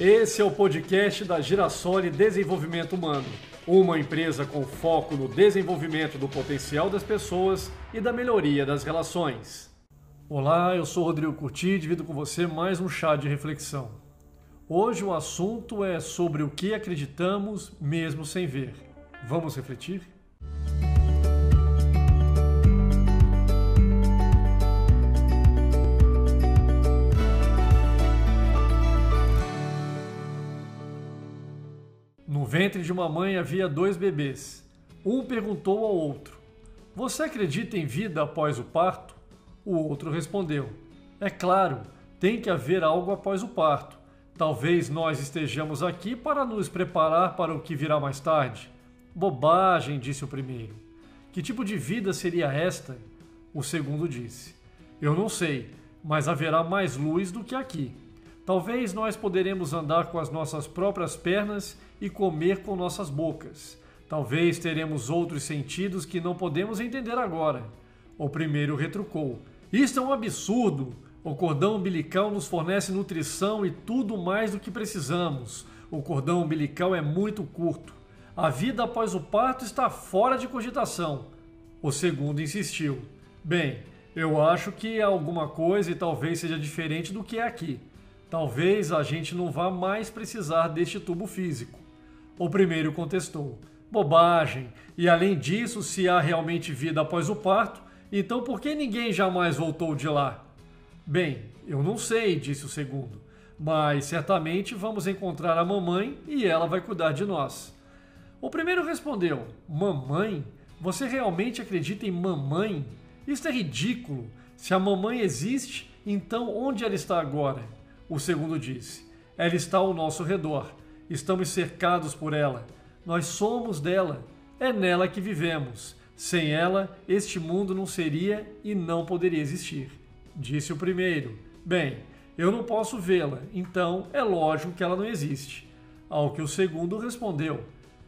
Esse é o podcast da Girassoli Desenvolvimento Humano, uma empresa com foco no desenvolvimento do potencial das pessoas e da melhoria das relações. Olá, eu sou Rodrigo Curti e divido com você mais um chá de reflexão. Hoje o assunto é sobre o que acreditamos mesmo sem ver. Vamos refletir? No ventre de uma mãe havia dois bebês. Um perguntou ao outro: Você acredita em vida após o parto? O outro respondeu: É claro, tem que haver algo após o parto. Talvez nós estejamos aqui para nos preparar para o que virá mais tarde. Bobagem, disse o primeiro. Que tipo de vida seria esta? O segundo disse: Eu não sei, mas haverá mais luz do que aqui. Talvez nós poderemos andar com as nossas próprias pernas e comer com nossas bocas. Talvez teremos outros sentidos que não podemos entender agora. O primeiro retrucou: Isto é um absurdo! O cordão umbilical nos fornece nutrição e tudo mais do que precisamos. O cordão umbilical é muito curto. A vida após o parto está fora de cogitação. O segundo insistiu: Bem, eu acho que alguma coisa e talvez seja diferente do que é aqui. Talvez a gente não vá mais precisar deste tubo físico. O primeiro contestou: Bobagem! E além disso, se há realmente vida após o parto, então por que ninguém jamais voltou de lá? Bem, eu não sei, disse o segundo, mas certamente vamos encontrar a mamãe e ela vai cuidar de nós. O primeiro respondeu: Mamãe? Você realmente acredita em mamãe? Isso é ridículo. Se a mamãe existe, então onde ela está agora? O segundo disse: Ela está ao nosso redor. Estamos cercados por ela. Nós somos dela. É nela que vivemos. Sem ela, este mundo não seria e não poderia existir. Disse o primeiro: Bem, eu não posso vê-la, então é lógico que ela não existe. Ao que o segundo respondeu: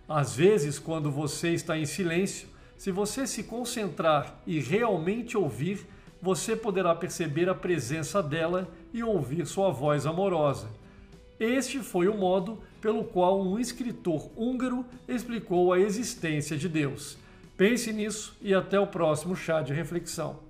Às vezes, quando você está em silêncio, se você se concentrar e realmente ouvir, você poderá perceber a presença dela e ouvir sua voz amorosa. Este foi o modo pelo qual um escritor húngaro explicou a existência de Deus. Pense nisso e até o próximo chá de reflexão.